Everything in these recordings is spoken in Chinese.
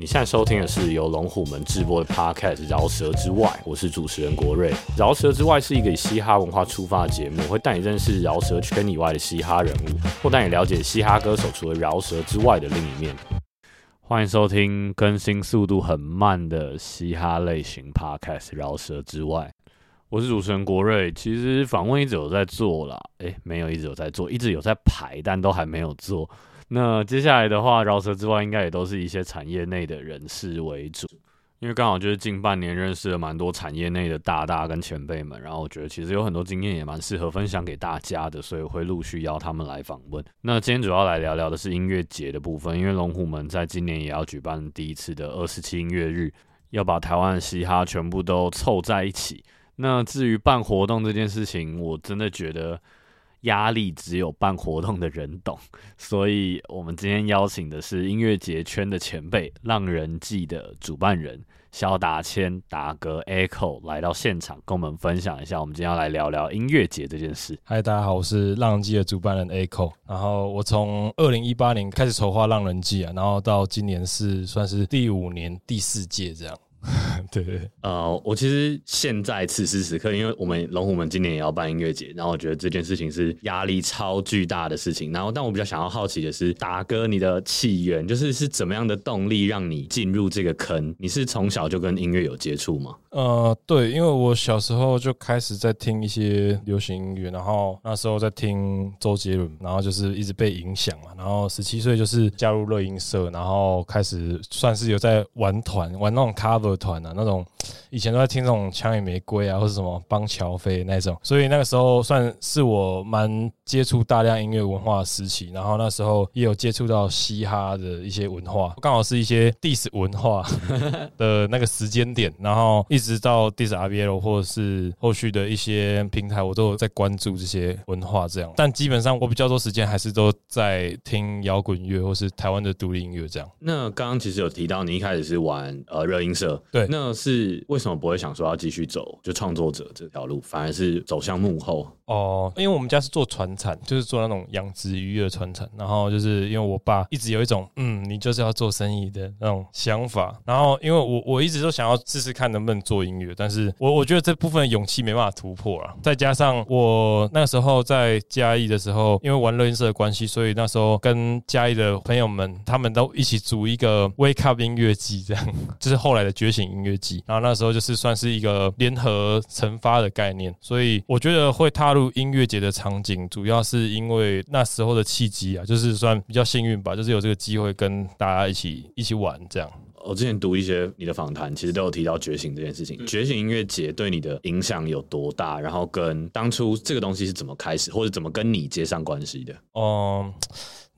你现在收听的是由龙虎门制播的 Podcast《饶舌之外》，我是主持人国瑞。《饶舌之外》是一个以嘻哈文化出发的节目，会带你认识饶舌圈以外的嘻哈人物，或带你了解嘻哈歌手除了饶舌之外的另一面。欢迎收听更新速度很慢的嘻哈类型 Podcast《饶舌之外》，我是主持人国瑞。其实访问一直有在做啦，诶，没有一直有在做，一直有在排，但都还没有做。那接下来的话，饶舌之外，应该也都是一些产业内的人士为主，因为刚好就是近半年认识了蛮多产业内的大大跟前辈们，然后我觉得其实有很多经验也蛮适合分享给大家的，所以会陆续邀他们来访问。那今天主要来聊聊的是音乐节的部分，因为龙虎门在今年也要举办第一次的二十七音乐日，要把台湾嘻哈全部都凑在一起。那至于办活动这件事情，我真的觉得。压力只有办活动的人懂，所以我们今天邀请的是音乐节圈的前辈，浪人记的主办人肖达谦达哥 Echo 来到现场，跟我们分享一下。我们今天要来聊聊音乐节这件事。嗨，大家好，我是浪人记的主办人 Echo。然后我从二零一八年开始筹划浪人记啊，然后到今年是算是第五年第四届这样。对对，呃，我其实现在此时此刻，因为我们龙虎门今年也要办音乐节，然后我觉得这件事情是压力超巨大的事情。然后，但我比较想要好奇的是，达哥，你的起源就是是怎么样的动力让你进入这个坑？你是从小就跟音乐有接触吗？呃，对，因为我小时候就开始在听一些流行音乐，然后那时候在听周杰伦，然后就是一直被影响嘛。然后十七岁就是加入乐音社，然后开始算是有在玩团，玩那种 cover。团啊，那种以前都在听那种枪与玫瑰啊，或者什么邦乔飞那种，所以那个时候算是我蛮接触大量音乐文化的时期。然后那时候也有接触到嘻哈的一些文化，刚好是一些 diss 文化 的那个时间点。然后一直到 diss RBL 或者是后续的一些平台，我都有在关注这些文化这样。但基本上我比较多时间还是都在听摇滚乐或是台湾的独立音乐这样。那刚刚其实有提到你一开始是玩呃热音社。对，那是为为什么不会想说要继续走就创作者这条路，反而是走向幕后？哦，因为我们家是做船产，就是做那种养殖渔业的船产。然后就是因为我爸一直有一种，嗯，你就是要做生意的那种想法。然后因为我我一直都想要试试看能不能做音乐，但是我我觉得这部分的勇气没办法突破了。再加上我那时候在嘉义的时候，因为玩乐音社的关系，所以那时候跟嘉义的朋友们他们都一起组一个 Wake Up 音乐季，这样 就是后来的觉醒音乐季。然后那时候就是算是一个联合成发的概念，所以我觉得会踏入。音乐节的场景，主要是因为那时候的契机啊，就是算比较幸运吧，就是有这个机会跟大家一起一起玩这样。我之前读一些你的访谈，其实都有提到觉醒这件事情。觉醒音乐节对你的影响有多大？然后跟当初这个东西是怎么开始，或者怎么跟你接上关系的？哦。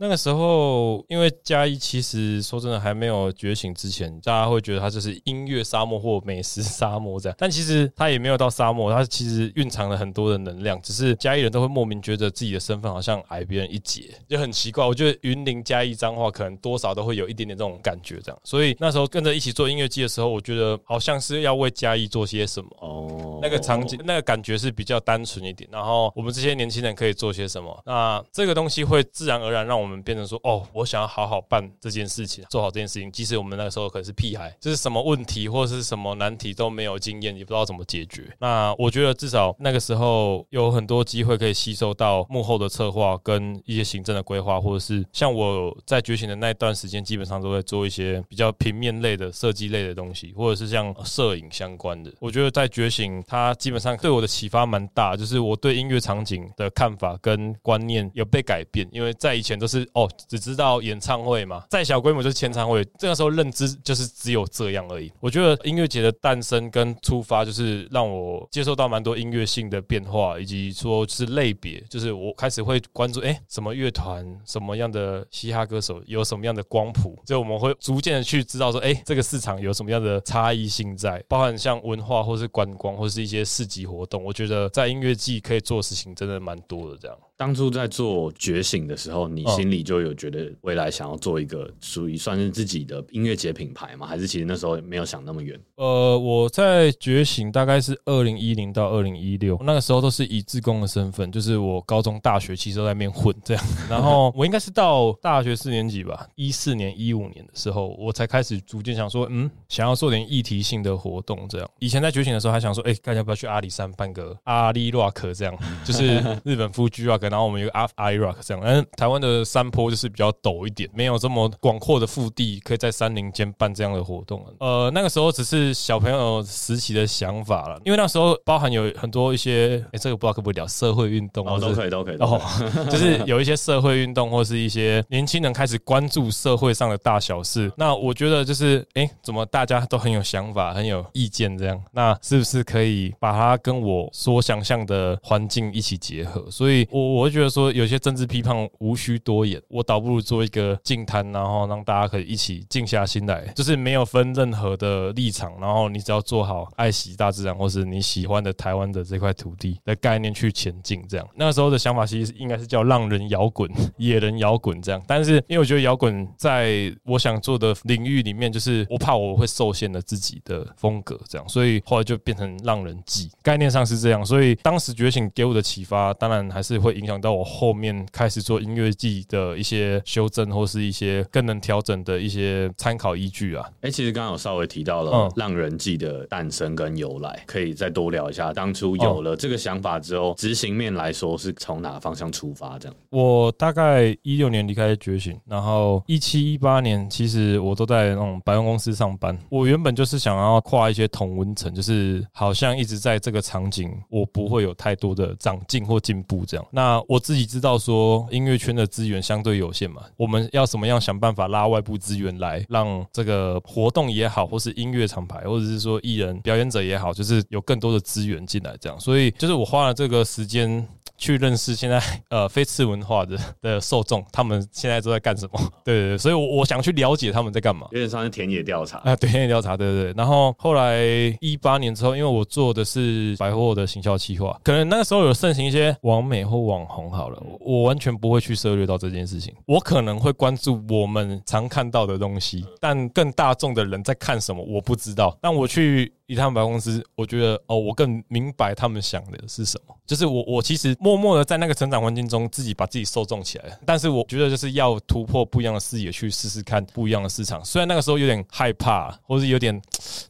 那个时候，因为嘉义其实说真的还没有觉醒之前，大家会觉得它就是音乐沙漠或美食沙漠这样。但其实它也没有到沙漠，它其实蕴藏了很多的能量。只是嘉义人都会莫名觉得自己的身份好像矮别人一截，就很奇怪。我觉得云林嘉义脏话可能多少都会有一点点这种感觉这样。所以那时候跟着一起做音乐季的时候，我觉得好像是要为嘉义做些什么哦。那个场景，那个感觉是比较单纯一点。然后我们这些年轻人可以做些什么？那这个东西会自然而然让我们。我们变成说，哦，我想要好好办这件事情，做好这件事情。即使我们那个时候可能是屁孩，就是什么问题或者是什么难题都没有经验，也不知道怎么解决。那我觉得至少那个时候有很多机会可以吸收到幕后的策划跟一些行政的规划，或者是像我在觉醒的那段时间，基本上都在做一些比较平面类的设计类的东西，或者是像摄影相关的。我觉得在觉醒，它基本上对我的启发蛮大，就是我对音乐场景的看法跟观念有被改变，因为在以前都是。是哦，只知道演唱会嘛，再小规模就是签唱会。这个时候认知就是只有这样而已。我觉得音乐节的诞生跟出发，就是让我接受到蛮多音乐性的变化，以及说是类别，就是我开始会关注，哎，什么乐团，什么样的嘻哈歌手，有什么样的光谱，就我们会逐渐的去知道说，哎，这个市场有什么样的差异性在，包含像文化或是观光或是一些市集活动。我觉得在音乐季可以做事情真的蛮多的。这样，当初在做觉醒的时候，你心心里就有觉得未来想要做一个属于算是自己的音乐节品牌吗？还是其实那时候没有想那么远？呃，我在觉醒大概是二零一零到二零一六，那个时候都是以自工的身份，就是我高中、大学其实都在那边混这样。然后 我应该是到大学四年级吧，一四年、一五年的时候，我才开始逐渐想说，嗯，想要做点议题性的活动这样。以前在觉醒的时候还想说，哎，大家要不要去阿里山办个阿里 rock 这样，就是日本夫居 rock，然后我们有个阿阿里 rock 这样。嗯，台湾的山坡就是比较陡一点，没有这么广阔的腹地，可以在山林间办这样的活动。呃，那个时候只是小朋友时期的想法了，因为那时候包含有很多一些，哎，这个不知道可不可以聊社会运动哦，都可以，都可以，哦，就是有一些社会运动或是一些年轻人开始关注社会上的大小事。那我觉得就是，哎，怎么大家都很有想法，很有意见这样？那是不是可以把它跟我所想象的环境一起结合？所以，我我会觉得说，有些政治批判无需多言，我倒不如做一个静谈，然后让大家可以一起静下心来，就是没有分任何的立场，然后你只要做好爱惜大自然，或是你喜欢的台湾的这块土地的概念去前进。这样，那个时候的想法其实应该是叫浪人摇滚、野人摇滚这样。但是，因为我觉得摇滚在我想做的领域里面，就是我怕我会受限了自己的风格这样，所以后来就变成浪人记，概念上是这样。所以当时觉醒给我的启发，当然还是会影响到我后面开始做音乐季的一些修正，或是一些更能调整的一些参考依据啊。哎，其实刚刚有稍微提到了浪人记的诞生跟由来，可以再多聊一下。当初有了这个想法之后，执行面来说是从哪个方向出发？这样，我大概一六年离开觉醒，然后一七一八年，其实我都在那种百货公司上班。我原本就是想要跨一些同温层，就是好像一直在这个场景，我不会有太多的长进或进步这样。那啊我自己知道说，音乐圈的资源相对有限嘛，我们要怎么样想办法拉外部资源来，让这个活动也好，或是音乐厂牌，或者是说艺人表演者也好，就是有更多的资源进来这样。所以，就是我花了这个时间。去认识现在 呃非次文化的的受众，他们现在都在干什么？对 对对，所以，我我想去了解他们在干嘛。有点像是田野调查啊，田野调查，对对对。然后后来一八年之后，因为我做的是百货的行销企划，可能那个时候有盛行一些网美或网红，好了，我完全不会去涉猎到这件事情。我可能会关注我们常看到的东西，但更大众的人在看什么，我不知道。但我去。以他们百货公司，我觉得哦，我更明白他们想的是什么。就是我，我其实默默的在那个成长环境中，自己把自己受众起来。但是我觉得就是要突破不一样的视野，去试试看不一样的市场。虽然那个时候有点害怕，或是有点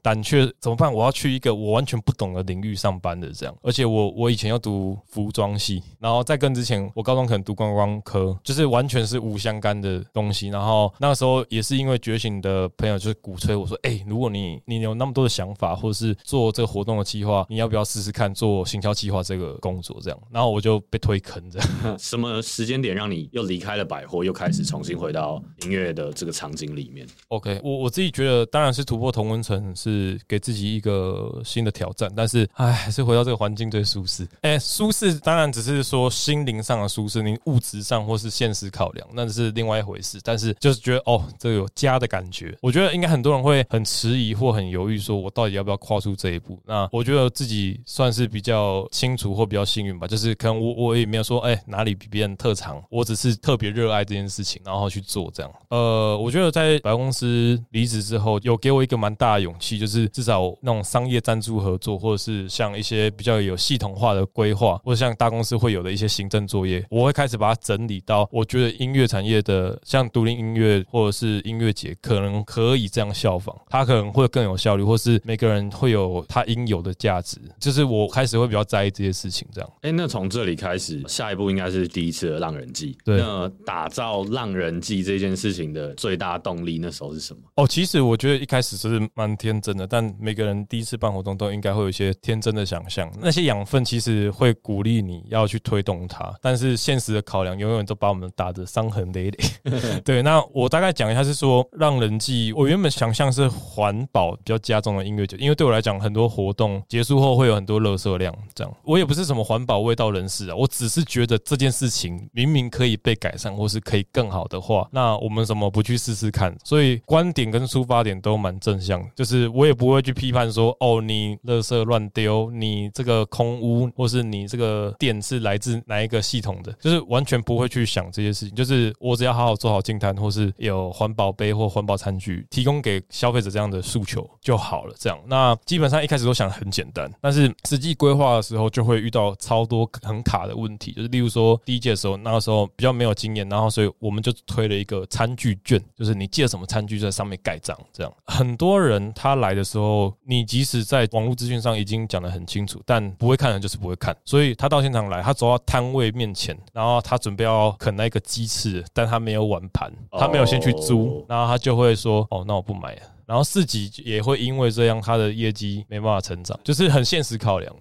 胆怯，怎么办？我要去一个我完全不懂的领域上班的这样。而且我我以前要读服装系，然后在更之前，我高中可能读观光科，就是完全是无相干的东西。然后那个时候也是因为觉醒的朋友就是鼓吹我说，哎，如果你你有那么多的想法或是做这个活动的计划，你要不要试试看做行销计划这个工作？这样，然后我就被推坑这样。什么时间点让你又离开了百货，又开始重新回到音乐的这个场景里面？OK，我我自己觉得，当然是突破同温层，是给自己一个新的挑战。但是，哎，还是回到这个环境最舒适。哎，舒适当然只是说心灵上的舒适，你物质上或是现实考量，那是另外一回事。但是就是觉得哦，这个有家的感觉。我觉得应该很多人会很迟疑或很犹豫，说我到底要不要跨出。这一步，那我觉得自己算是比较清楚或比较幸运吧，就是可能我我也没有说哎哪里比别人特长，我只是特别热爱这件事情，然后去做这样。呃，我觉得在百货公司离职之后，有给我一个蛮大的勇气，就是至少那种商业赞助合作，或者是像一些比较有系统化的规划，或者像大公司会有的一些行政作业，我会开始把它整理到我觉得音乐产业的像独立音乐或者是音乐节，可能可以这样效仿，它可能会更有效率，或是每个人会有。它应有的价值，就是我开始会比较在意这些事情。这样，哎，那从这里开始，下一步应该是第一次的浪人季。对，那打造浪人季这件事情的最大动力，那时候是什么？哦，其实我觉得一开始是蛮天真的，但每个人第一次办活动都应该会有一些天真的想象。那些养分其实会鼓励你要去推动它，但是现实的考量永远都把我们打得伤痕累累。对，那我大概讲一下，是说浪人记，我原本想象是环保比较加重的音乐节，因为为对我来讲，很多活动结束后会有很多垃圾量，这样我也不是什么环保味道人士啊，我只是觉得这件事情明明可以被改善，或是可以更好的话，那我们怎么不去试试看？所以观点跟出发点都蛮正向，就是我也不会去批判说，哦，你垃圾乱丢，你这个空屋，或是你这个电是来自哪一个系统的，就是完全不会去想这些事情，就是我只要好好做好净摊，或是有环保杯或环保餐具提供给消费者这样的诉求就好了。这样，那那基本上一开始都想很简单，但是实际规划的时候就会遇到超多很卡的问题，就是例如说第一届的时候，那个时候比较没有经验，然后所以我们就推了一个餐具券，就是你借什么餐具在上面盖章，这样很多人他来的时候，你即使在网络资讯上已经讲得很清楚，但不会看的就是不会看，所以他到现场来，他走到摊位面前，然后他准备要啃那个鸡翅，但他没有碗盘，他没有先去租，然后他就会说：“哦，那我不买了。”然后四级也会因为这样，他的业绩没办法成长，就是很现实考量。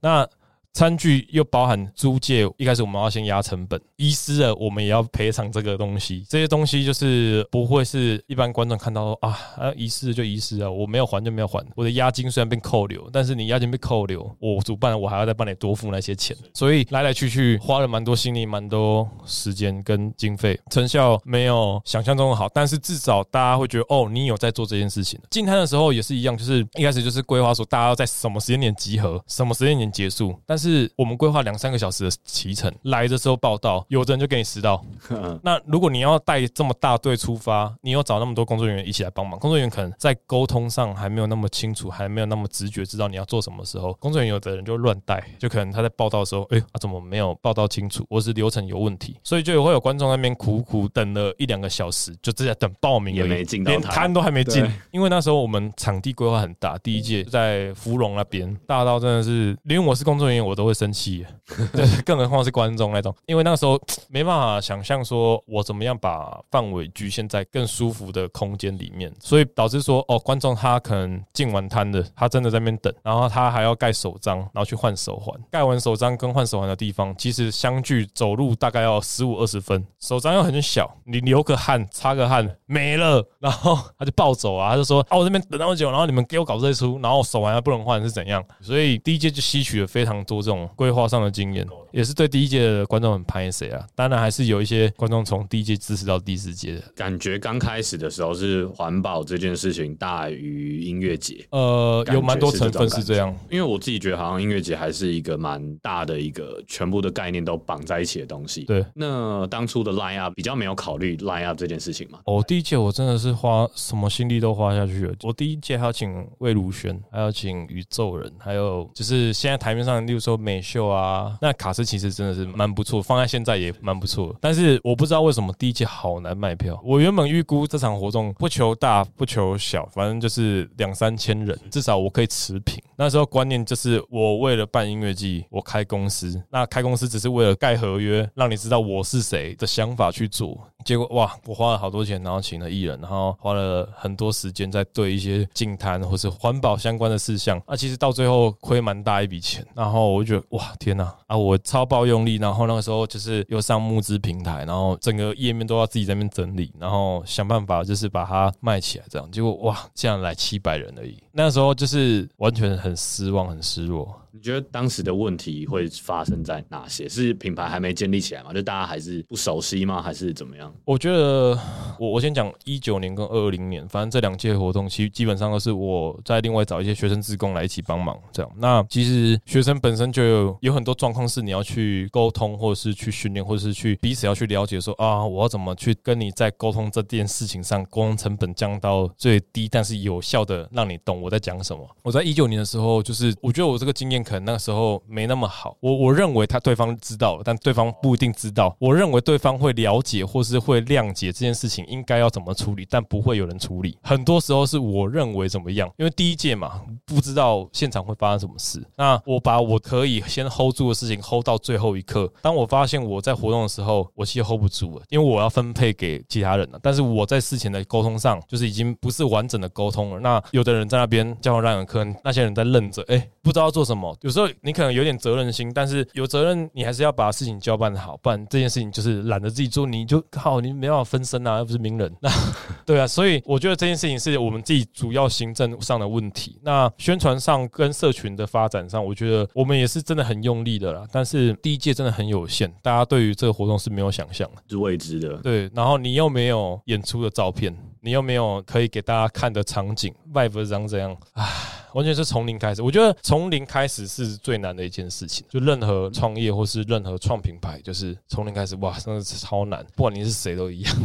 那餐具又包含租借，一开始我们要先压成本，遗失了我们也要赔偿这个东西。这些东西就是不会是一般观众看到啊啊遗失就遗失啊，我没有还就没有还。我的押金虽然被扣留，但是你押金被扣留，我主办我还要再帮你多付那些钱，所以来来去去花了蛮多心力、蛮多时间跟经费，成效没有想象中的好。但是至少大家会觉得哦，你有在做这件事情。进摊的时候也是一样，就是一开始就是规划说大家要在什么时间点集合，什么时间点结束，但是我们规划两三个小时的骑程，来的时候报道，有的人就给你迟到。那如果你要带这么大队出发，你要找那么多工作人员一起来帮忙，工作人员可能在沟通上还没有那么清楚，还没有那么直觉，知道你要做什么时候，工作人员有的人就乱带，就可能他在报道的时候，哎，他怎么没有报道清楚，或是流程有问题，所以就会有观众那边苦苦等了一两个小时，就直在等报名，也没进，连摊都还没进，因为那时候我们场地规划很大，第一届在芙蓉那边，大到真的是连我是工作人员我都会生。气，更何况是观众那种，因为那个时候 没办法想象说我怎么样把范围局限在更舒服的空间里面，所以导致说哦，观众他可能进完摊的，他真的在那边等，然后他还要盖手章，然后去换手环，盖完手章跟换手环的地方，其实相距走路大概要十五二十分，手章又很小，你流个汗擦个汗没了，然后他就暴走啊，他就说啊我这边等那么久，然后你们给我搞这出，然后手环还不能换是怎样？所以第一届就吸取了非常多这种。规划上的经验，也是对第一届的观众很拍谁啊？当然还是有一些观众从第一届支持到第四届的。感觉刚开始的时候是环保这件事情大于音乐节，呃，有蛮多成分是这样。因为我自己觉得，好像音乐节还是一个蛮大的一个全部的概念都绑在一起的东西。对，那当初的 line up 比较没有考虑 line up 这件事情嘛？哦，第一届我真的是花什么心力都花下去了。我第一届还要请魏如萱，还要请宇宙人，还有就是现在台面上，例如说美。秀啊，那卡斯其实真的是蛮不错，放在现在也蛮不错。但是我不知道为什么第一季好难卖票。我原本预估这场活动不求大不求小，反正就是两三千人，至少我可以持平。那时候观念就是我为了办音乐季，我开公司，那开公司只是为了盖合约，让你知道我是谁的想法去做。结果哇，我花了好多钱，然后请了艺人，然后花了很多时间在对一些净滩或是环保相关的事项。那其实到最后亏蛮大一笔钱，然后我就觉得哇天呐啊！我超爆用力，然后那个时候就是又上募资平台，然后整个页面都要自己在那边整理，然后想办法就是把它卖起来，这样结果哇，这样来七百人而已。那时候就是完全很失望，很失落。你觉得当时的问题会发生在哪些？是品牌还没建立起来吗？就大家还是不熟悉吗？还是怎么样？我觉得我我先讲一九年跟二零年，反正这两届活动其实基本上都是我在另外找一些学生职工来一起帮忙这样。那其实学生本身就有有很多状况是你要去沟通，或者是去训练，或者是去彼此要去了解说啊，我要怎么去跟你在沟通这件事情上，沟通成本降到最低，但是有效的让你懂我在讲什么。我在一九年的时候，就是我觉得我这个经验。可能那个时候没那么好，我我认为他对方知道了，但对方不一定知道。我认为对方会了解或是会谅解这件事情应该要怎么处理，但不会有人处理。很多时候是我认为怎么样，因为第一届嘛，不知道现场会发生什么事。那我把我可以先 hold 住的事情 hold 到最后一刻。当我发现我在活动的时候，我其实 hold 不住了，因为我要分配给其他人了。但是我在事前的沟通上，就是已经不是完整的沟通了。那有的人在那边叫我让人坑，那些人在愣着，哎，不知道做什么。么？有时候你可能有点责任心，但是有责任你还是要把事情交办好，不然这件事情就是懒得自己做，你就靠你没办法分身啊，又不是名人。那 对啊，所以我觉得这件事情是我们自己主要行政上的问题。那宣传上跟社群的发展上，我觉得我们也是真的很用力的啦。但是第一届真的很有限，大家对于这个活动是没有想象的，是未知的。对，然后你又没有演出的照片。你有没有可以给大家看的场景，外部长怎样，啊，完全是从零开始。我觉得从零开始是最难的一件事情。就任何创业或是任何创品牌，就是从零开始，哇，真的是超难。不管你是谁都一样。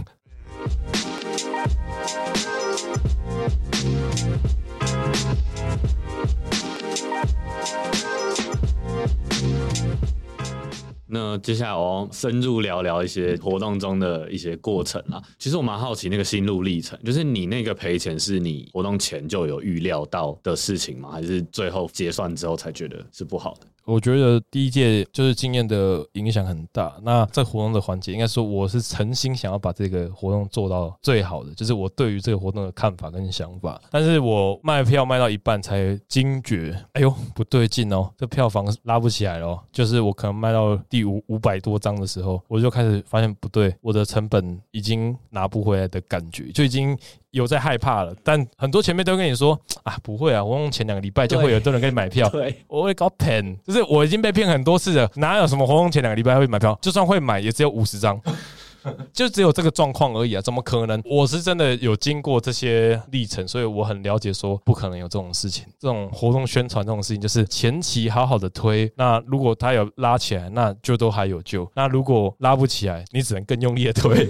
那接下来我要深入聊聊一些活动中的一些过程啊。其实我蛮好奇那个心路历程，就是你那个赔钱是你活动前就有预料到的事情吗？还是最后结算之后才觉得是不好的？我觉得第一届就是经验的影响很大。那在活动的环节，应该说我是诚心想要把这个活动做到最好的，就是我对于这个活动的看法跟想法。但是我卖票卖到一半才惊觉，哎呦不对劲哦，这票房拉不起来了。就是我可能卖到第五五百多张的时候，我就开始发现不对，我的成本已经拿不回来的感觉，就已经。有在害怕了，但很多前辈都跟你说啊，不会啊，我用前两个礼拜就会有多人给你买票。对，我会搞骗，就是我已经被骗很多次了，哪有什么活动前两个礼拜会买票？就算会买，也只有五十张。就只有这个状况而已啊，怎么可能？我是真的有经过这些历程，所以我很了解，说不可能有这种事情。这种活动宣传这种事情，就是前期好好的推，那如果他有拉起来，那就都还有救；那如果拉不起来，你只能更用力的推，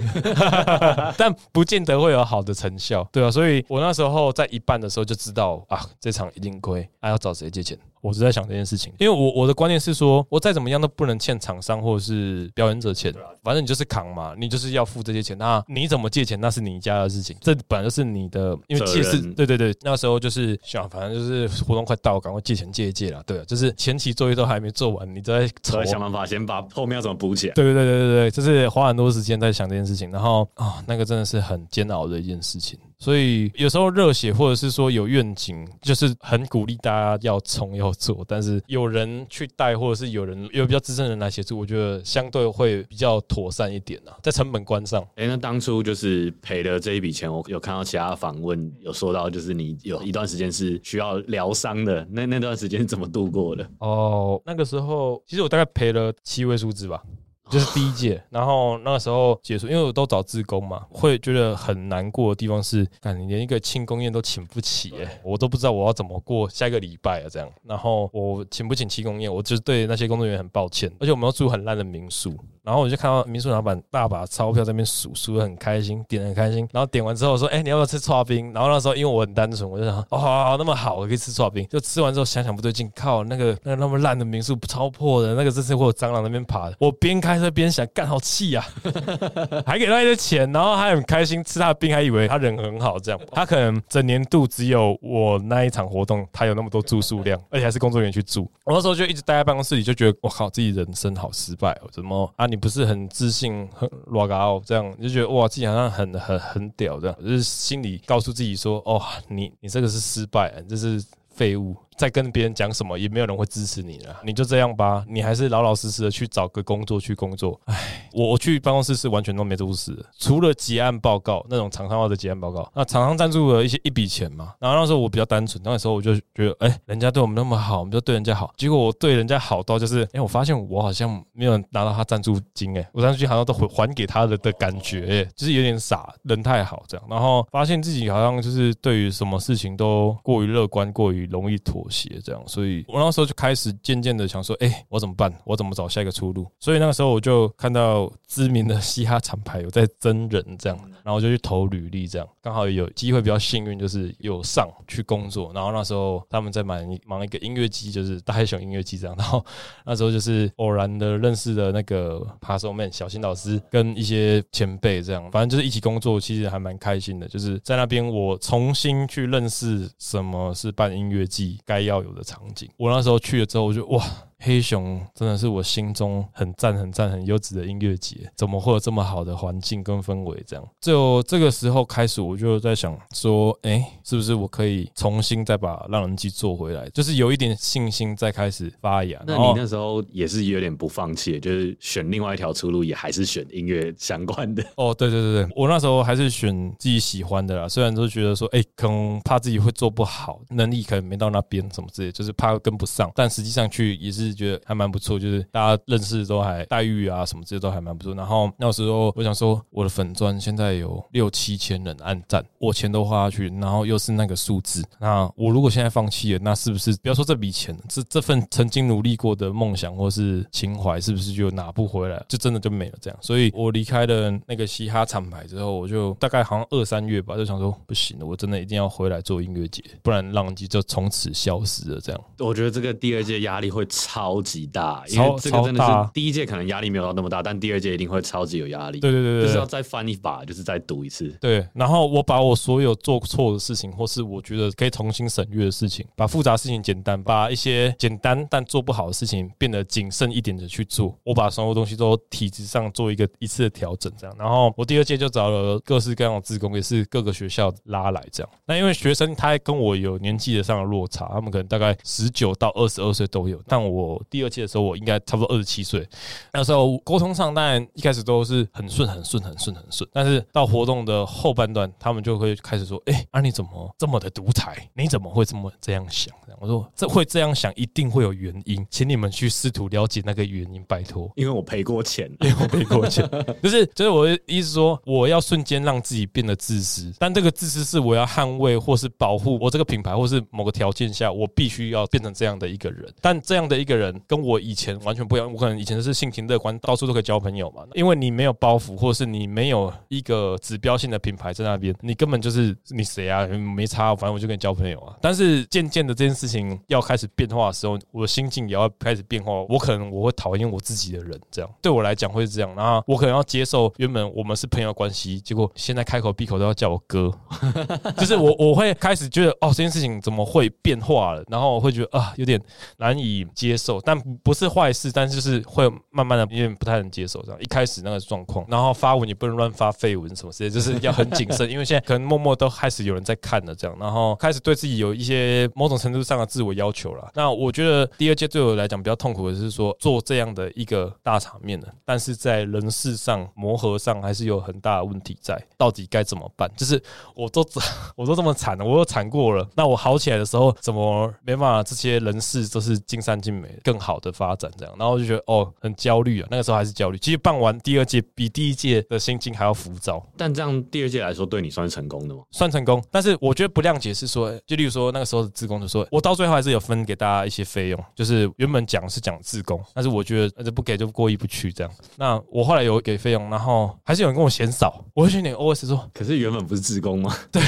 但不见得会有好的成效，对啊，所以我那时候在一半的时候就知道啊，这场一定亏，还要找谁借钱？我是在想这件事情，因为我我的观念是说，我再怎么样都不能欠厂商或者是表演者钱，反正你就是扛嘛，你就是要付这些钱。那你怎么借钱，那是你家的事情，这本来就是你的，因为借是，对对对，那时候就是想，反正就是活动快到，赶快借钱借一借了，对，就是前期作业都还没做完，你在想办法先把后面要怎么补起来。对对对对对对，就是花很多时间在想这件事情，然后啊，那个真的是很煎熬的一件事情。所以有时候热血或者是说有愿景，就是很鼓励大家要冲要做，但是有人去带或者是有人有比较资深的人来协助，我觉得相对会比较妥善一点啊，在成本观上。哎，那当初就是赔了这一笔钱，我有看到其他访问有说到，就是你有一段时间是需要疗伤的，那那段时间怎么度过的？哦，那个时候其实我大概赔了七位数字吧。就是第一届，然后那个时候结束，因为我都找志工嘛，会觉得很难过的地方是，感觉连一个庆功宴都请不起，哎，我都不知道我要怎么过下一个礼拜啊，这样。然后我请不请庆功宴，我就对那些工作人员很抱歉，而且我们要住很烂的民宿。然后我就看到民宿老板大把钞票在那边数，数的很开心，点的很开心。然后点完之后说：“哎，你要不要吃刨冰？”然后那时候因为我很单纯，我就想：“哦好好，那么好，我可以吃刨冰。”就吃完之后想想不对劲，靠，那个那个那么烂的民宿超破的，那个真是会有蟑螂那边爬的。我边开车边想，干好气呀，还给他一些钱，然后还很开心吃他的冰，还以为他人很好这样。他可能整年度只有我那一场活动，他有那么多住宿量，而且还是工作人员去住。我那时候就一直待在办公室里，就觉得我靠，自己人生好失败哦，怎么啊？你不是很。自信，很 rock out，这样就觉得哇，自己好像很很很屌，这样就是心里告诉自己说，哦，你你这个是失败，这是废物。在跟别人讲什么，也没有人会支持你了。你就这样吧，你还是老老实实的去找个工作去工作。唉，我我去办公室是完全都没做事，除了结案报告那种厂商化的结案报告。那厂商赞助了一些一笔钱嘛。然后那时候我比较单纯，那时候我就觉得，哎，人家对我们那么好，我们就对人家好。结果我对人家好到就是，哎，我发现我好像没有拿到他赞助金，哎，我赞助金好像都还还给他的的感觉，哎，就是有点傻，人太好这样。然后发现自己好像就是对于什么事情都过于乐观，过于容易妥。协这样，所以我那时候就开始渐渐的想说，哎，我怎么办？我怎么找下一个出路？所以那个时候我就看到知名的嘻哈厂牌有在真人这样，然后我就去投履历，这样刚好有机会比较幸运，就是有上去工作。然后那时候他们在忙忙一个音乐机，就是大黑熊音乐机这样。然后那时候就是偶然的认识的那个 p a s o Man 小新老师跟一些前辈这样，反正就是一起工作，其实还蛮开心的。就是在那边我重新去认识什么是办音乐季。该要有的场景，我那时候去了之后，我就哇，黑熊真的是我心中很赞、很赞、很优质的音乐节，怎么会有这么好的环境跟氛围？这样，就这个时候开始，我就在想说，哎，是不是我可以重新再把让人机做回来？就是有一点信心再开始发芽。那你那时候也是有点不放弃，就是选另外一条出路，也还是选音乐相关的。哦，对对对对，我那时候还是选自己喜欢的啦。虽然都觉得说，哎，可能怕自己会做不好，能力可能没到那边什么之类，就是怕跟不上。但实际上去也是是觉得还蛮不错，就是大家认识都还待遇啊什么这些都还蛮不错。然后那时候我想说，我的粉钻现在有六七千人按赞，我钱都花下去，然后又是那个数字，那我如果现在放弃了，那是不是不要说这笔钱，这这份曾经努力过的梦想或是情怀，是不是就拿不回来，就真的就没了这样？所以我离开了那个嘻哈厂牌之后，我就大概好像二三月吧，就想说不行了，我真的一定要回来做音乐节，不然浪迹就从此消失了这样。我觉得这个第二届压力会超级大，因为这个真的是第一届可能压力没有到那么大，但第二届一定会超级有压力。对对对，就是要再翻一把，就是再赌一次。对，然后我把我所有做错的事情，或是我觉得可以重新审阅的事情，把复杂事情简单，把一些简单但做不好的事情变得谨慎一点的去做。我把所有东西都体制上做一个一次的调整，这样。然后我第二届就找了各式各样的职工，也是各个学校拉来这样。那因为学生他跟我有年纪的上的落差，他们可能大概十九到二十二岁都有。但我第二届的时候，我应该差不多二十七岁。那时候沟通上当然一开始都是很顺、很顺、很顺、很顺。但是到活动的后半段，他们就会开始说：“哎，啊你怎么这么的独裁？你怎么会这么这样想？”我说：“这会这样想，一定会有原因，请你们去试图了解那个原因，拜托。”因为我赔过钱，因为我赔过钱，就是就是我的意思说，我要瞬间让自己变得自私，但这个自私是我要捍卫或是保护我这个品牌，或是某个条件下，我必须要变成这样的一个人。但这样的一个人跟我以前完全不一样，我可能以前是性情乐观，到处都可以交朋友嘛。因为你没有包袱，或是你没有一个指标性的品牌在那边，你根本就是你谁啊？没差，反正我就跟你交朋友啊。但是渐渐的这件事情要开始变化的时候，我的心境也要开始变化。我可能我会讨厌我自己的人，这样对我来讲会是这样。然后我可能要接受原本我们是朋友关系，结果现在开口闭口都要叫我哥，就是我我会开始觉得哦，这件事情怎么会变化了？然后我会觉得啊，有点难以接受，但不是坏事，但是就是会慢慢的因为不太能接受这样。一开始那个状况，然后发文也不能乱发绯闻什么之类，就是要很谨慎，因为现在可能默默都开始有人在看了这样，然后开始对自己有一些某种程度上的自我要求了。那我觉得第二届对我来讲比较痛苦的是说做这样的一个大场面的，但是在人事上磨合上还是有很大的问题在，到底该怎么办？就是我都 我都这么惨了，我都惨过了，那我好起来的时候怎么没办法？这些人事都是尽善尽美，更好的发展这样，然后我就觉得哦很焦虑啊，那个时候还是焦虑。其实办完第二届比第一届的心情还要浮躁，但这样第二届来说对你算是成功的吗？算成功，但是我觉得不谅解是说，就例如说那个时候的自工就说，我到最后还是有分给大家一些费用，就是原本讲是讲自工，但是我觉得不给就过意不去这样。那我后来有给费用，然后还是有人跟我嫌少，我会去点 OS 说，可是原本不是自工吗？对，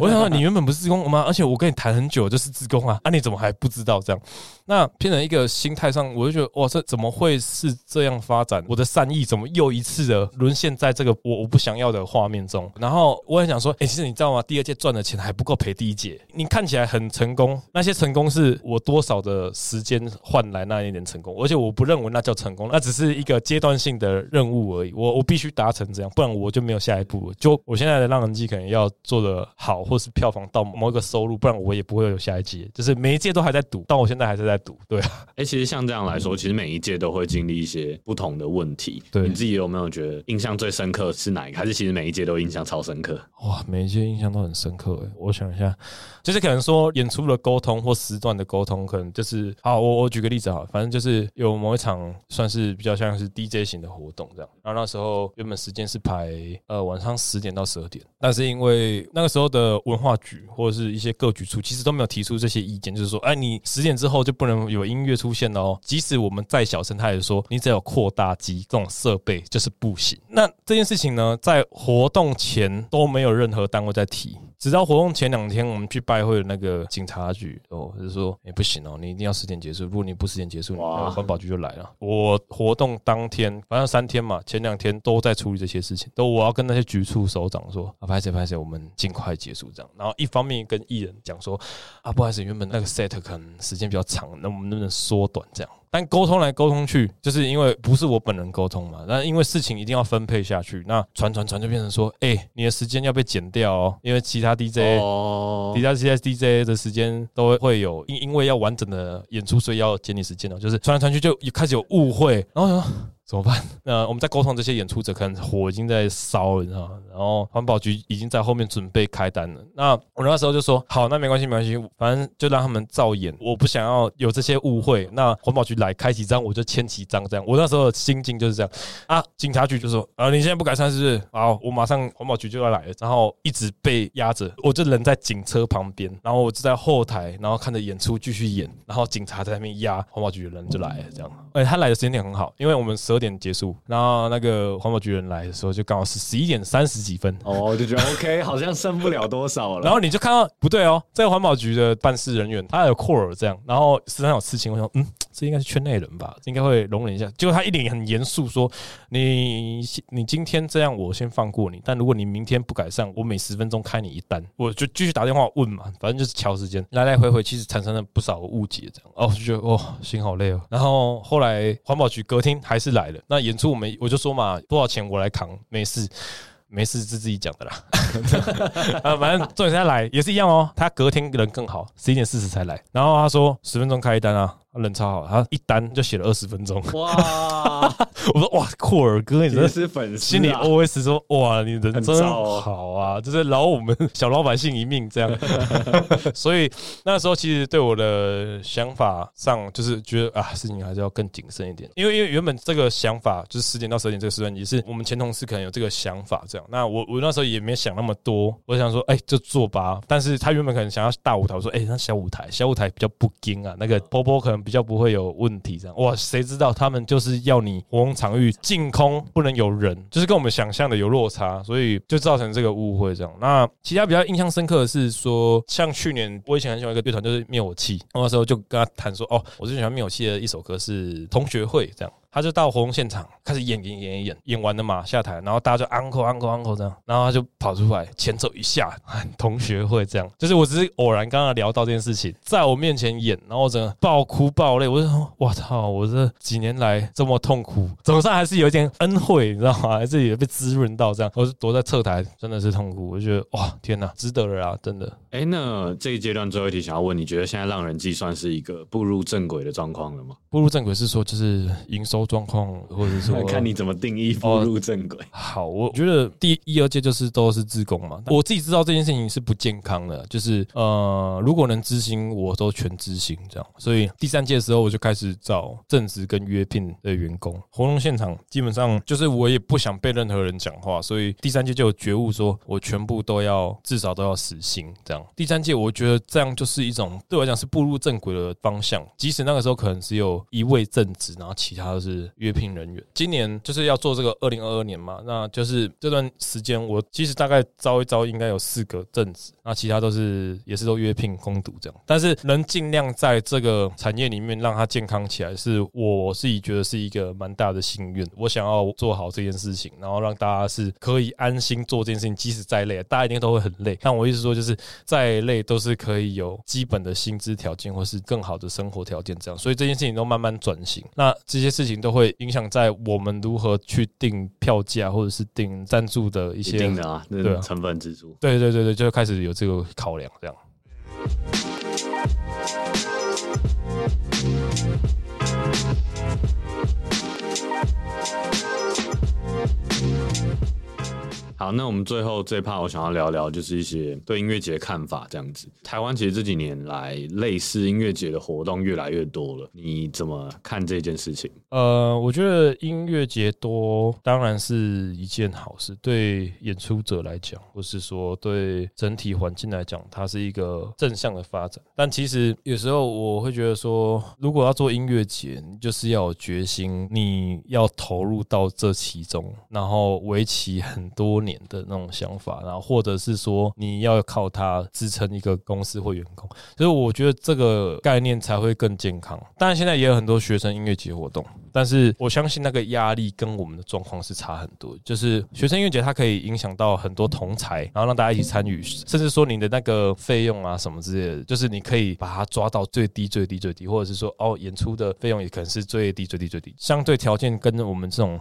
我想说你原本不是自工吗？而且我跟你谈很久就是自工啊，啊你怎么还不知道这样？那变成一个心态上，我就觉得哇，这怎么会是这样发展？我的善意怎么又一次的沦陷在这个我我不想要的画面中？然后我也想说，哎，其实你知道吗？第二届赚的钱还不够赔第一届。你看起来很成功，那些成功是我多少的时间换来那一点成功，而且我不认为那叫成功，那只是一个阶段性的任务而已。我我必须达成这样，不然我就没有下一步。就我现在的浪人机可能要做的好，或是票房到某一个收入，不然我也不会有下一届。就是每一届都还在赌，但我现在还是在赌。对啊，哎，其实像这样来说，其实每一届都会经历一些不同的问题。对，你自己有没有觉得印象最深刻是哪一个？还是其实每一届都印象超深刻？哇，每一届印象都很深刻。哎，我想一下，就是可能说演出的沟通或时段的沟通，可能就是好。我我举个例子哈，反正就是有某一场算是比较像是 DJ 型的活动这样。然后那时候原本时间是排呃晚上十点到十二点，但是因为那个时候的文化局或者是一些各局处其实都没有提出这些意见，就是说，哎，你十点之后就不能有音乐出现哦。即使我们再小声，他也说你只有扩大机这种设备就是不行。那这件事情呢，在活动前都没有任何单位在提。直到活动前两天，我们去拜会那个警察局哦，就是说，哎，不行哦，你一定要十点结束。如果你不十点结束，环保局就来了。我活动当天，反正三天嘛，前两天都在处理这些事情，都我要跟那些局处首长说，啊，拍谁拍谁，我们尽快结束这样。然后一方面跟艺人讲说，啊，不好意思，原本那个 set 可能时间比较长，那我们能不能缩短这样？但沟通来沟通去，就是因为不是我本人沟通嘛，那因为事情一定要分配下去，那传传传就变成说，哎，你的时间要被减掉哦，因为其他 DJ 哦，其他其他 DJ 的时间都会有，因因为要完整的演出，所以要减你时间哦，就是传来传去就开始有误会，然后。怎么办？那我们在沟通这些演出者，可能火已经在烧了，你知道吗？然后环保局已经在后面准备开单了。那我那时候就说：好，那没关系，没关系，反正就让他们照演。我不想要有这些误会。那环保局来开几张，我就签几张，这样。我那时候心境就是这样啊。警察局就说：啊，你现在不改善是不是？好，我马上环保局就要来了。然后一直被压着，我就人在警车旁边，然后我就在后台，然后看着演出继续演。然后警察在那边压，环保局的人就来了，这样。哎，他来的时间点很好，因为我们十二点结束，然后那个环保局人来的时候就刚好是十一点三十几分。哦，我就觉得 OK，好像剩不了多少了。然后你就看到不对哦，这个环保局的办事人员他有 core 这样，然后身上有刺青，我想嗯，这应该是圈内人吧，应该会容忍一下。结果他一脸很严肃说：“你你今天这样，我先放过你，但如果你明天不改善，我每十分钟开你一单。”我就继续打电话问嘛，反正就是敲时间，来来回回其实产生了不少误解，这样哦，就觉得哦，心好累哦。然后后来环保局隔天还是来了，那演出我们我就说嘛，多少钱我来扛，没事。没事，是自己讲的啦。啊，反正重点他来也是一样哦。他隔天人更好，十一点四十才来。然后他说十分钟开一单啊。人超好，他一单就写了二十分钟。哇！我说哇，酷儿哥，你真是粉丝，心里 OS 说哇，你人真好啊，就是饶我们小老百姓一命这样。所以那时候其实对我的想法上，就是觉得啊，事情还是要更谨慎一点。因为因为原本这个想法就是十点到十点这个时段也是我们前同事可能有这个想法这样。那我我那时候也没想那么多，我想说哎就做吧。但是他原本可能想要大舞台，我说哎那小舞台，小舞台比较不惊啊，那个波波可能。比较不会有问题，这样哇？谁知道他们就是要你活动场域净空，不能有人，就是跟我们想象的有落差，所以就造成这个误会。这样，那其他比较印象深刻的是说，像去年我以前很喜欢一个乐团，就是灭火器，那时候就跟他谈说，哦，我最喜欢灭火器的一首歌是《同学会》这样。他就到活动现场开始演演演演演完了嘛下台，然后大家就 uncle uncle uncle 这样，然后他就跑出来前奏一下，同学会这样，就是我只是偶然刚刚聊到这件事情，在我面前演，然后我整个爆哭爆泪，我就说我操，我这几年来这么痛苦，总算还是有一点恩惠，你知道吗？还是也被滋润到这样，我是躲在侧台，真的是痛苦，我就觉得哇天哪，值得了啊，真的。哎，那这一阶段最后一题想要问，你觉得现在浪人计算是一个步入正轨的状况了吗？步入正轨是说就是营收。状况，或者说 看你怎么定义步入正轨。好，我觉得第一二届就是都是自工嘛。我自己知道这件事情是不健康的，就是呃，如果能执行，我都全执行这样。所以第三届的时候，我就开始找正职跟约聘的员工。活动现场基本上就是我也不想被任何人讲话，所以第三届就有觉悟，说我全部都要至少都要死心这样。第三届我觉得这样就是一种对我来讲是步入正轨的方向，即使那个时候可能只有一位正职，然后其他都是。是约聘人员，今年就是要做这个二零二二年嘛，那就是这段时间我其实大概招一招，应该有四个正职，那其他都是也是都约聘攻读这样，但是能尽量在这个产业里面让它健康起来，是我自己觉得是一个蛮大的心愿。我想要做好这件事情，然后让大家是可以安心做这件事情，即使再累，大家一定都会很累。但我意思说，就是再累都是可以有基本的薪资条件，或是更好的生活条件这样。所以这件事情都慢慢转型，那这些事情。都会影响在我们如何去定票价，或者是定赞助的一些定的啊，对成本支出。对对对对，就开始有这个考量，这样。那我们最后这一趴，我想要聊聊，就是一些对音乐节的看法。这样子，台湾其实这几年来类似音乐节的活动越来越多了，你怎么看这件事情？呃，我觉得音乐节多当然是一件好事，对演出者来讲，或是说对整体环境来讲，它是一个正向的发展。但其实有时候我会觉得说，如果要做音乐节，就是要有决心，你要投入到这其中，然后为期很多年。的那种想法，然后或者是说你要靠它支撑一个公司或员工，所以我觉得这个概念才会更健康。当然，现在也有很多学生音乐节活动。但是我相信那个压力跟我们的状况是差很多。就是学生音乐节，它可以影响到很多同才，然后让大家一起参与，甚至说你的那个费用啊什么之类的，就是你可以把它抓到最低、最低、最低，或者是说哦，演出的费用也可能是最低、最低、最低。相对条件跟我们这种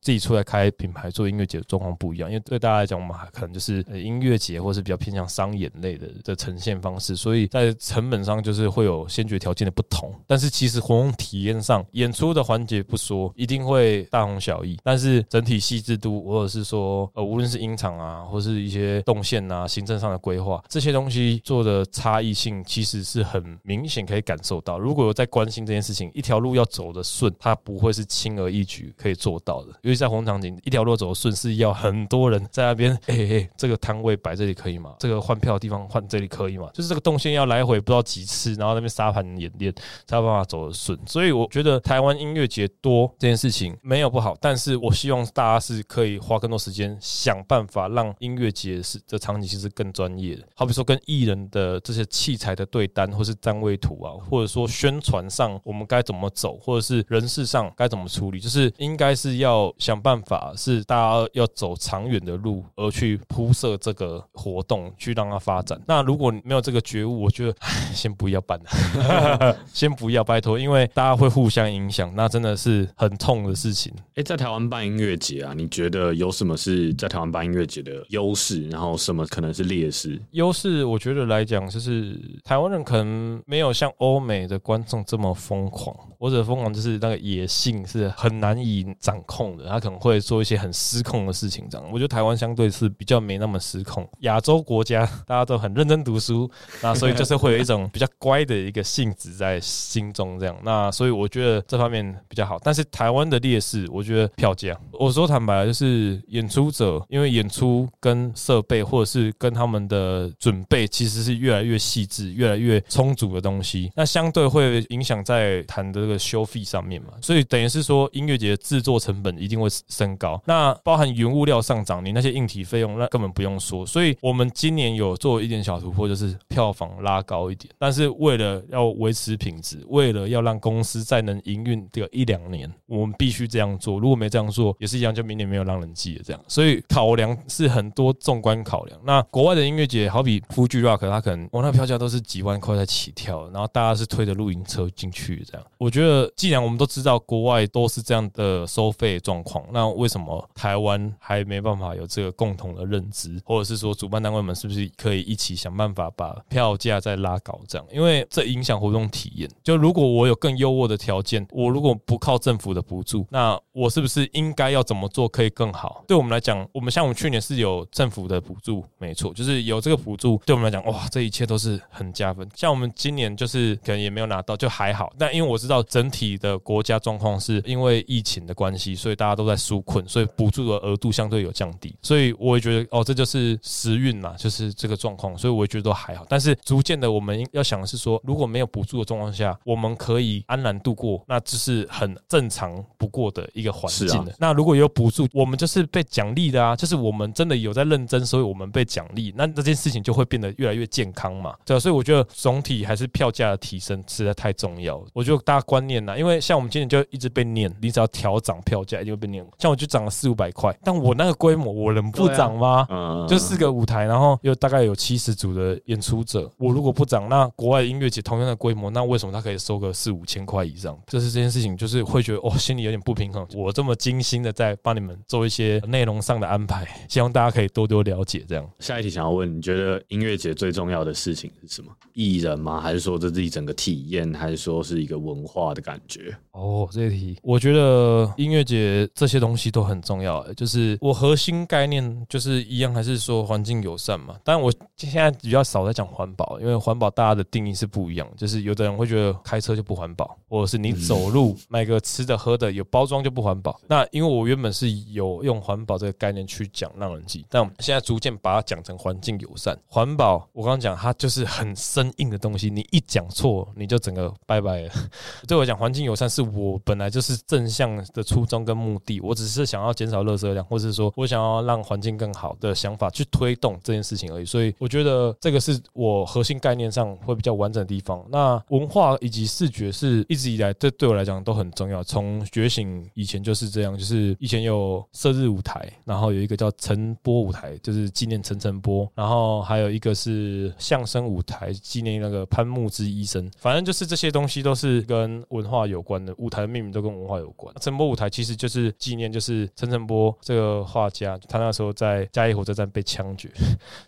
自己出来开品牌做音乐节的状况不一样，因为对大家来讲，我们还可能就是音乐节，或是比较偏向商演类的的呈现方式，所以在成本上就是会有先决条件的不同。但是其实活动体验上，演出的环节不说，一定会大同小异。但是整体细致度，或者是说，呃，无论是音场啊，或是一些动线啊、行政上的规划，这些东西做的差异性，其实是很明显可以感受到。如果有在关心这件事情，一条路要走的顺，它不会是轻而易举可以做到的。尤其在红场景，一条路走的顺是要很多人在那边，哎哎，这个摊位摆这里可以吗？这个换票的地方换这里可以吗？就是这个动线要来回不知道几次，然后那边沙盘演练才有办法走得顺。所以我觉得台湾音乐节多。这件事情没有不好，但是我希望大家是可以花更多时间想办法让音乐节是这场景其实更专业的。好比说跟艺人的这些器材的对单，或是站位图啊，或者说宣传上我们该怎么走，或者是人事上该怎么处理，就是应该是要想办法是大家要走长远的路，而去铺设这个活动，去让它发展。那如果没有这个觉悟，我觉得先不要办了，先不要拜托，因为大家会互相影响，那真的是。很痛的事情。哎，在台湾办音乐节啊，你觉得有什么是在台湾办音乐节的优势？然后什么可能是劣势？优势，我觉得来讲，就是台湾人可能没有像欧美的观众这么疯狂，或者疯狂就是那个野性是很难以掌控的，他可能会做一些很失控的事情。这样，我觉得台湾相对是比较没那么失控。亚洲国家大家都很认真读书，那所以就是会有一种比较乖的一个性质在心中。这样，那所以我觉得这方面比较好。但是台湾的劣势，我觉得票价。我说坦白，就是演出者因为演出跟设备，或者是跟他们的准备，其实是越来越细致、越来越充足的东西。那相对会影响在谈的这个收费上面嘛。所以等于是说，音乐节制作成本一定会升高。那包含原物料上涨，你那些硬体费用，那根本不用说。所以我们今年有做一点小突破，就是票房拉高一点。但是为了要维持品质，为了要让公司再能营运这个一两年。我们必须这样做，如果没这样做，也是一样，就明年没有让人记了。这样，所以考量是很多纵观考量。那国外的音乐节，好比 Fuji Rock，它可能我那票价都是几万块在起跳，然后大家是推着露营车进去这样。我觉得，既然我们都知道国外都是这样的收费状况，那为什么台湾还没办法有这个共同的认知，或者是说主办单位们是不是可以一起想办法把票价再拉高？这样，因为这影响活动体验。就如果我有更优渥的条件，我如果不靠政府的。补助，那我是不是应该要怎么做可以更好？对我们来讲，我们像我们去年是有政府的补助，没错，就是有这个补助，对我们来讲，哇，这一切都是很加分。像我们今年就是可能也没有拿到，就还好。但因为我知道整体的国家状况是因为疫情的关系，所以大家都在纾困，所以补助的额度相对有降低。所以我也觉得，哦，这就是时运嘛，就是这个状况。所以我也觉得都还好。但是逐渐的，我们要想的是说，如果没有补助的状况下，我们可以安然度过，那这是很正常。不过的一个环境的，那如果有补助，我们就是被奖励的啊，就是我们真的有在认真，所以我们被奖励，那这件事情就会变得越来越健康嘛，对啊，所以我觉得总体还是票价的提升实在太重要了。我觉得大家观念呐，因为像我们今年就一直被念，你只要调涨票价，一定会被念。像我就涨了四五百块，但我那个规模，我能不涨吗？嗯，就四个舞台，然后又大概有七十组的演出者，我如果不涨，那国外音乐节同样的规模，那为什么他可以收个四五千块以上？就是这件事情，就是会觉得哦，心里有点不平衡。我这么精心的在帮你们做一些内容上的安排，希望大家可以多多了解。这样，下一题想要问，你觉得音乐节最重要的事情是什么？艺人吗？还是说这是一整个体验？还是说是一个文化的感觉？哦，这一题，我觉得音乐节这些东西都很重要。就是我核心概念就是一样，还是说环境友善嘛？但我现在比较少在讲环保，因为环保大家的定义是不一样。就是有的人会觉得开车就不环保，或者是你走路 买个吃的喝的有包装就不环保。那因为我原本是有用环保这个概念去讲让人记，但现在逐渐把它讲成环境友善。环保，我刚刚讲它就是很生硬的东西，你一讲错，你就整个拜拜了。对我讲，环境友善是我本来就是正向的初衷跟目的，我只是想要减少垃圾量，或者是说我想要让环境更好的想法去推动这件事情而已。所以我觉得这个是我核心概念上会比较完整的地方。那文化以及视觉是一直以来这对我来讲都很重要。从觉醒以前就是这样，就是以前有射日舞台，然后有一个叫陈波舞台，就是纪念陈陈波，然后还有一个是相声舞台，纪念那个潘木之医生。反正就是这些东西都是跟文化有关的，舞台的命名都跟文化有关。陈波舞台其实就是纪念，就是陈陈波这个画家，他那时候在嘉义火车站被枪决，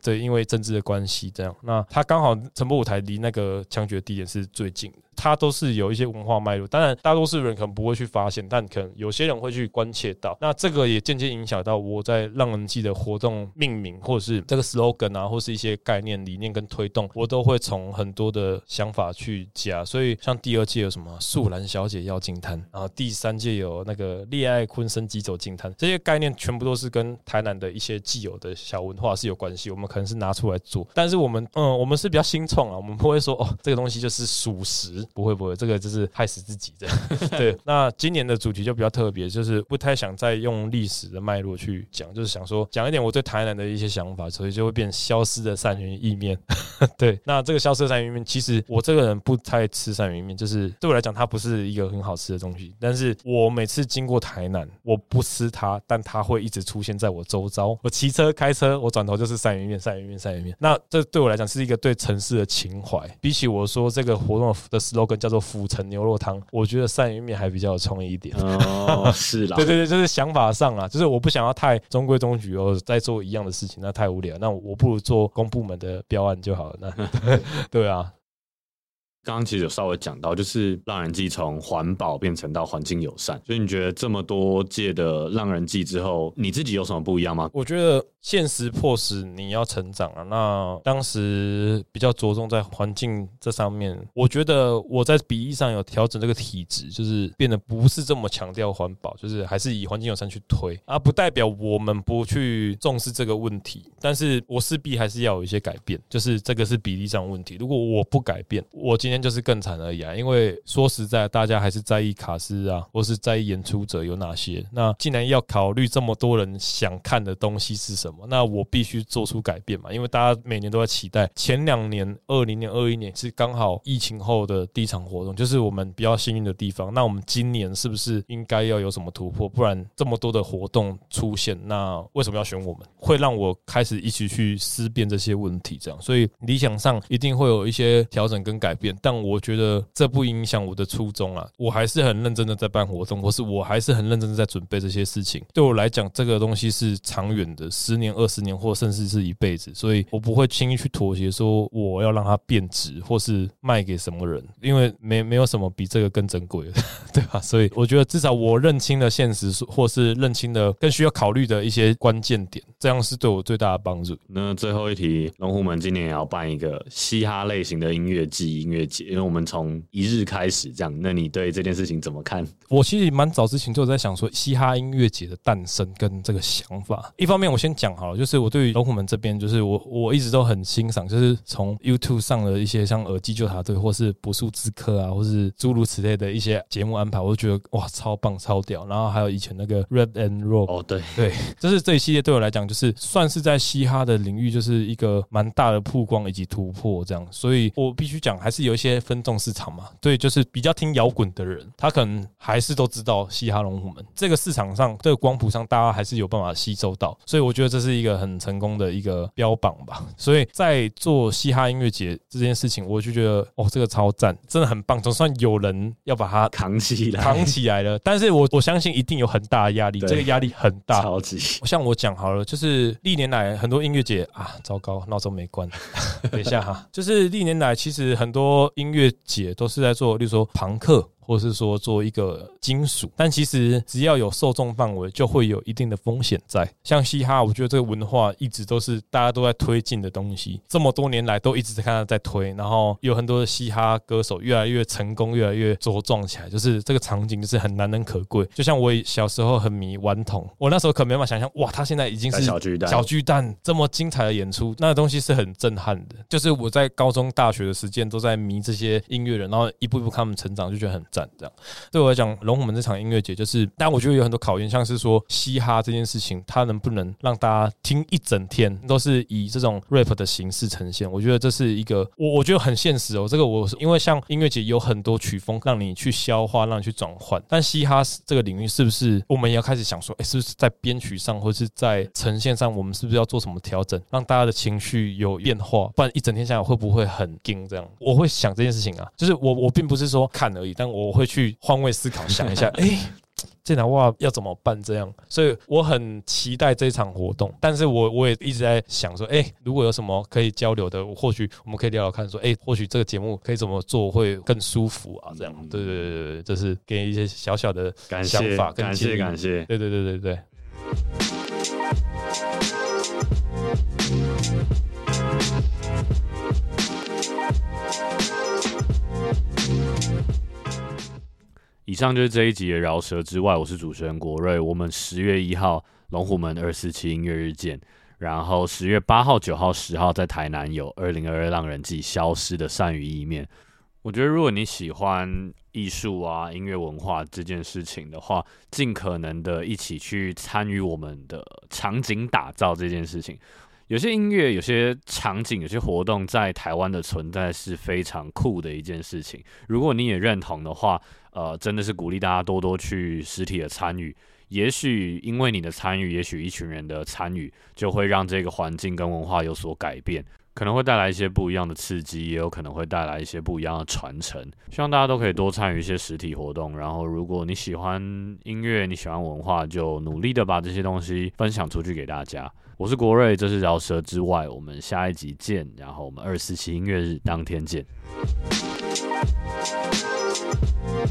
对，因为政治的关系这样。那他刚好陈波舞台离那个枪决地点是最近的。它都是有一些文化脉络，当然大多数人可能不会去发现，但可能有些人会去关切到。那这个也间接影响到我在让人记的活动命名，或者是这个 slogan 啊，或是一些概念、理念跟推动，我都会从很多的想法去加。所以像第二届有什么素兰小姐要进摊，然后第三届有那个恋爱昆生鸡走进摊，这些概念全部都是跟台南的一些既有的小文化是有关系。我们可能是拿出来做，但是我们嗯，我们是比较新创啊，我们不会说哦，这个东西就是属实。不会不会，这个就是害死自己的。对，那今年的主题就比较特别，就是不太想再用历史的脉络去讲，就是想说讲一点我对台南的一些想法，所以就会变消失的鳝鱼意面。对，那这个消失的鳝鱼意面，其实我这个人不太吃鳝鱼意面，就是对我来讲，它不是一个很好吃的东西。但是我每次经过台南，我不吃它，但它会一直出现在我周遭。我骑车开车，我转头就是鳝鱼面，鳝鱼面，鳝鱼面。那这对我来讲是一个对城市的情怀。比起我说这个活动的叫做府城牛肉汤，我觉得鳝鱼面还比较有创意一点。哦，是啦，对对对，就是想法上啊，就是我不想要太中规中矩哦，再做一样的事情，那太无聊。那我不如做公部门的标案就好了。那 对啊。刚刚其实有稍微讲到，就是让人记从环保变成到环境友善，所以你觉得这么多届的让人记之后，你自己有什么不一样吗？我觉得现实迫使你要成长啊。那当时比较着重在环境这上面，我觉得我在比例上有调整这个体质，就是变得不是这么强调环保，就是还是以环境友善去推，而不代表我们不去重视这个问题。但是我势必还是要有一些改变，就是这个是比例上问题。如果我不改变，我今今天就是更惨而已啊！因为说实在，大家还是在意卡斯啊，或是在意演出者有哪些。那既然要考虑这么多人想看的东西是什么，那我必须做出改变嘛。因为大家每年都在期待，前两年二零年、二一年是刚好疫情后的第一场活动，就是我们比较幸运的地方。那我们今年是不是应该要有什么突破？不然这么多的活动出现，那为什么要选我们？会让我开始一起去思辨这些问题。这样，所以理想上一定会有一些调整跟改变。但我觉得这不影响我的初衷啊，我还是很认真的在办活动，或是我还是很认真的在准备这些事情。对我来讲，这个东西是长远的，十年、二十年，或甚至是一辈子，所以我不会轻易去妥协，说我要让它变值，或是卖给什么人，因为没没有什么比这个更珍贵的，对吧？所以我觉得至少我认清了现实，或是认清了更需要考虑的一些关键点，这样是对我最大的帮助。那最后一题，龙虎门今年也要办一个嘻哈类型的音乐季，音乐节。因为我们从一日开始这样，那你对这件事情怎么看？我其实蛮早之前就在想说，嘻哈音乐节的诞生跟这个想法。一方面，我先讲好了，就是我对于龙虎门这边，就是我我一直都很欣赏，就是从 YouTube 上的一些像耳机救察队，或是不速之客啊，或是诸如此类的一些节目安排，我就觉得哇，超棒超屌。然后还有以前那个 Red and Roll，哦对对，就是这一系列对我来讲，就是算是在嘻哈的领域，就是一个蛮大的曝光以及突破这样。所以我必须讲，还是有一些。分众市场嘛，对，就是比较听摇滚的人，他可能还是都知道嘻哈龙虎门这个市场上，这个光谱上，大家还是有办法吸收到，所以我觉得这是一个很成功的一个标榜吧。所以在做嘻哈音乐节这件事情，我就觉得哦，这个超赞，真的很棒，总算有人要把它扛起来，扛起来了。但是我我相信一定有很大的压力，这个压力很大，超级。像我讲好了，就是历年来很多音乐节啊，糟糕，闹钟没关，等一下哈，就是历年来其实很多音乐。节都是在做，例如说朋克。或是说做一个金属，但其实只要有受众范围，就会有一定的风险在。像嘻哈，我觉得这个文化一直都是大家都在推进的东西，这么多年来都一直在看到在推，然后有很多的嘻哈歌手越来越成功，越来越茁壮起来，就是这个场景就是很难能可贵。就像我小时候很迷顽童，我那时候可没办法想象，哇，他现在已经是小巨蛋，小巨蛋这么精彩的演出，那个东西是很震撼的。就是我在高中、大学的时间都在迷这些音乐人，然后一步一步看他们成长，就觉得很赞。这样对我来讲，龙虎门这场音乐节就是，但我觉得有很多考验，像是说嘻哈这件事情，它能不能让大家听一整天都是以这种 rap 的形式呈现？我觉得这是一个我我觉得很现实哦。这个我因为像音乐节有很多曲风让你去消化，让你去转换，但嘻哈这个领域是不是我们也要开始想说，哎，是不是在编曲上或是在呈现上，我们是不是要做什么调整，让大家的情绪有变化？不然一整天下来会不会很惊？这样我会想这件事情啊，就是我我并不是说看而已，但我会去换位思考，想一下，哎，这场哇要怎么办？这样，所以我很期待这场活动。但是我我也一直在想说，哎，如果有什么可以交流的，或许我们可以聊聊看，说，哎，或许这个节目可以怎么做会更舒服啊？这样，对对对对，这是给一些小小的想法，感谢感谢，对对对对对。上就是这一集的饶舌之外，我是主持人国瑞。我们十月一号龙虎门二四七音乐日见，然后十月八号、九号、十号在台南有二零二二浪人季消失的善于意面。我觉得如果你喜欢艺术啊、音乐文化这件事情的话，尽可能的一起去参与我们的场景打造这件事情。有些音乐、有些场景、有些活动在台湾的存在是非常酷的一件事情。如果你也认同的话，呃，真的是鼓励大家多多去实体的参与。也许因为你的参与，也许一群人的参与，就会让这个环境跟文化有所改变，可能会带来一些不一样的刺激，也有可能会带来一些不一样的传承。希望大家都可以多参与一些实体活动。然后，如果你喜欢音乐，你喜欢文化，就努力的把这些东西分享出去给大家。我是国瑞，这是饶舌之外，我们下一集见。然后我们二十四期音乐日当天见。We'll